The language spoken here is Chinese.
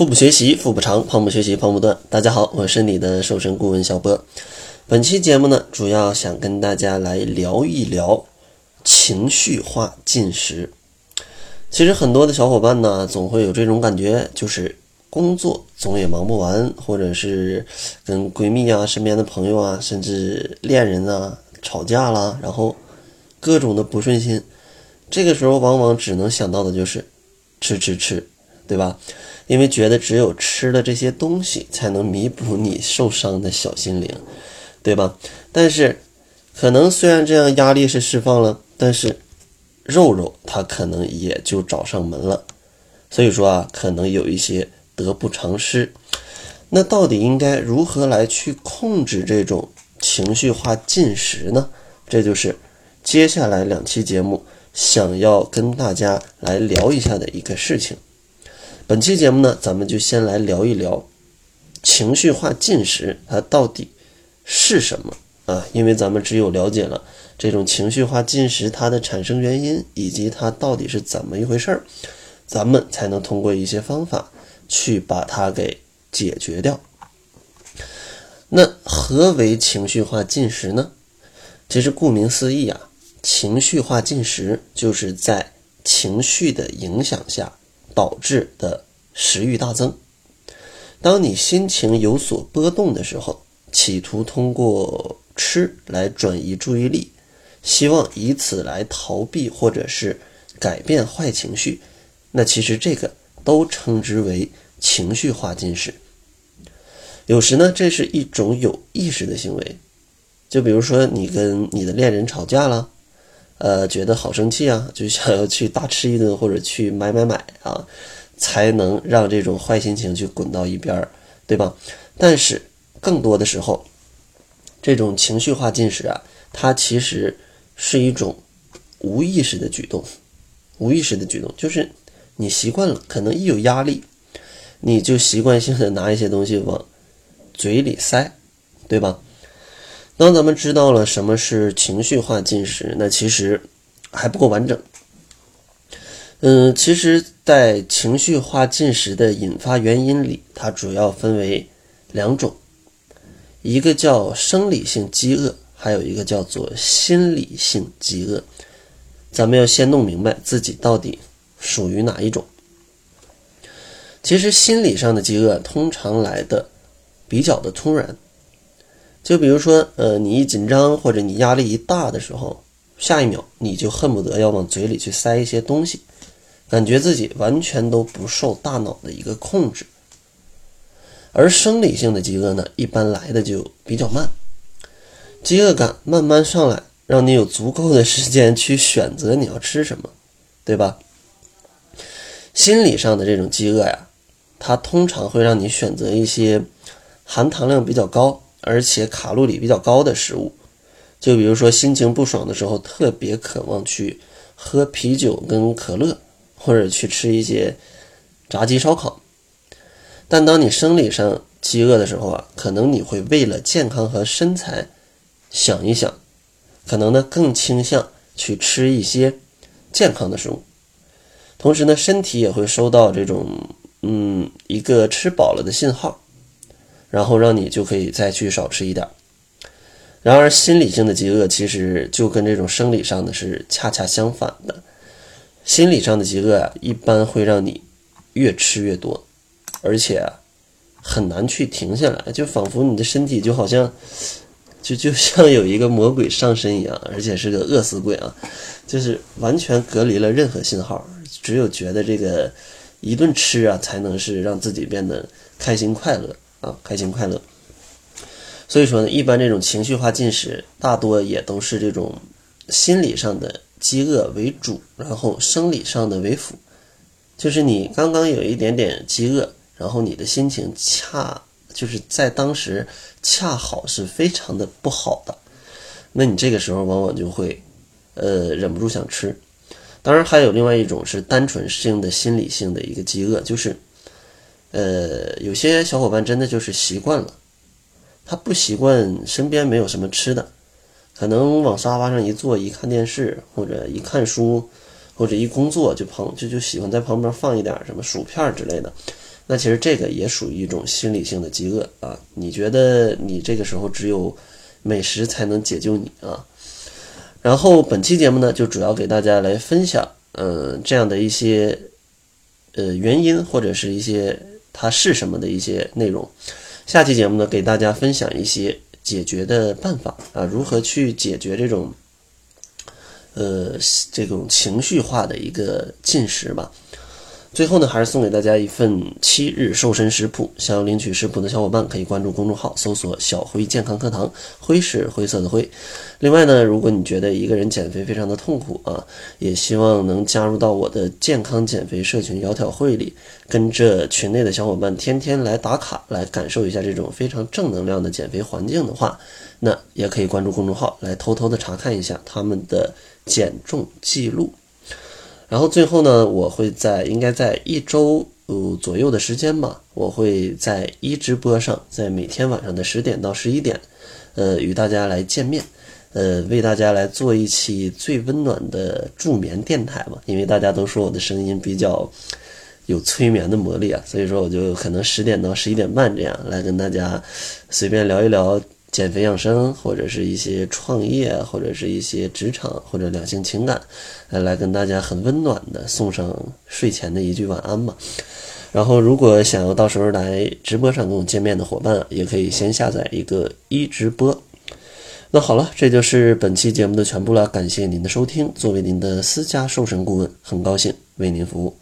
腹部学习，腹部长；胖不学习，胖不断。大家好，我是你的瘦身顾问小波。本期节目呢，主要想跟大家来聊一聊情绪化进食。其实很多的小伙伴呢，总会有这种感觉，就是工作总也忙不完，或者是跟闺蜜啊、身边的朋友啊，甚至恋人啊吵架啦，然后各种的不顺心。这个时候，往往只能想到的就是吃吃吃，对吧？因为觉得只有吃了这些东西，才能弥补你受伤的小心灵，对吧？但是，可能虽然这样压力是释放了，但是肉肉它可能也就找上门了。所以说啊，可能有一些得不偿失。那到底应该如何来去控制这种情绪化进食呢？这就是接下来两期节目想要跟大家来聊一下的一个事情。本期节目呢，咱们就先来聊一聊情绪化进食，它到底是什么啊？因为咱们只有了解了这种情绪化进食它的产生原因，以及它到底是怎么一回事儿，咱们才能通过一些方法去把它给解决掉。那何为情绪化进食呢？其实顾名思义啊，情绪化进食就是在情绪的影响下。导致的食欲大增。当你心情有所波动的时候，企图通过吃来转移注意力，希望以此来逃避或者是改变坏情绪，那其实这个都称之为情绪化进食。有时呢，这是一种有意识的行为，就比如说你跟你的恋人吵架了。呃，觉得好生气啊，就想要去大吃一顿或者去买买买啊，才能让这种坏心情去滚到一边儿，对吧？但是更多的时候，这种情绪化进食啊，它其实是一种无意识的举动，无意识的举动，就是你习惯了，可能一有压力，你就习惯性的拿一些东西往嘴里塞，对吧？当咱们知道了什么是情绪化进食，那其实还不够完整。嗯，其实，在情绪化进食的引发原因里，它主要分为两种，一个叫生理性饥饿，还有一个叫做心理性饥饿。咱们要先弄明白自己到底属于哪一种。其实，心理上的饥饿通常来的比较的突然。就比如说，呃，你一紧张或者你压力一大的时候，下一秒你就恨不得要往嘴里去塞一些东西，感觉自己完全都不受大脑的一个控制。而生理性的饥饿呢，一般来的就比较慢，饥饿感慢慢上来，让你有足够的时间去选择你要吃什么，对吧？心理上的这种饥饿呀，它通常会让你选择一些含糖量比较高。而且卡路里比较高的食物，就比如说心情不爽的时候，特别渴望去喝啤酒跟可乐，或者去吃一些炸鸡烧烤。但当你生理上饥饿的时候啊，可能你会为了健康和身材想一想，可能呢更倾向去吃一些健康的食物。同时呢，身体也会收到这种嗯一个吃饱了的信号。然后让你就可以再去少吃一点。然而，心理性的饥饿其实就跟这种生理上的是恰恰相反的。心理上的饥饿啊，一般会让你越吃越多，而且啊，很难去停下来，就仿佛你的身体就好像就就像有一个魔鬼上身一样，而且是个饿死鬼啊，就是完全隔离了任何信号，只有觉得这个一顿吃啊，才能是让自己变得开心快乐。啊，开心快乐。所以说呢，一般这种情绪化进食，大多也都是这种心理上的饥饿为主，然后生理上的为辅。就是你刚刚有一点点饥饿，然后你的心情恰就是在当时恰好是非常的不好的，那你这个时候往往就会呃忍不住想吃。当然，还有另外一种是单纯性的心理性的一个饥饿，就是。呃，有些小伙伴真的就是习惯了，他不习惯身边没有什么吃的，可能往沙发上一坐，一看电视或者一看书，或者一工作就旁就就喜欢在旁边放一点什么薯片之类的，那其实这个也属于一种心理性的饥饿啊。你觉得你这个时候只有美食才能解救你啊？然后本期节目呢，就主要给大家来分享，嗯，这样的一些呃原因或者是一些它是什么的一些内容。下期节目呢，给大家分享一些解决的办法啊，如何去解决这种呃这种情绪化的一个进食吧。最后呢，还是送给大家一份七日瘦身食谱。想要领取食谱的小伙伴，可以关注公众号，搜索“小辉健康课堂”，辉是灰色的灰。另外呢，如果你觉得一个人减肥非常的痛苦啊，也希望能加入到我的健康减肥社群“窈窕会”里，跟着群内的小伙伴天天来打卡，来感受一下这种非常正能量的减肥环境的话，那也可以关注公众号，来偷偷的查看一下他们的减重记录。然后最后呢，我会在应该在一周呃左右的时间吧，我会在一直播上，在每天晚上的十点到十一点，呃，与大家来见面，呃，为大家来做一期最温暖的助眠电台嘛。因为大家都说我的声音比较有催眠的魔力啊，所以说我就可能十点到十一点半这样来跟大家随便聊一聊。减肥养生，或者是一些创业，或者是一些职场或者两性情感，来来跟大家很温暖的送上睡前的一句晚安吧。然后，如果想要到时候来直播上跟我见面的伙伴，也可以先下载一个一直播。那好了，这就是本期节目的全部了。感谢您的收听，作为您的私家瘦身顾问，很高兴为您服务。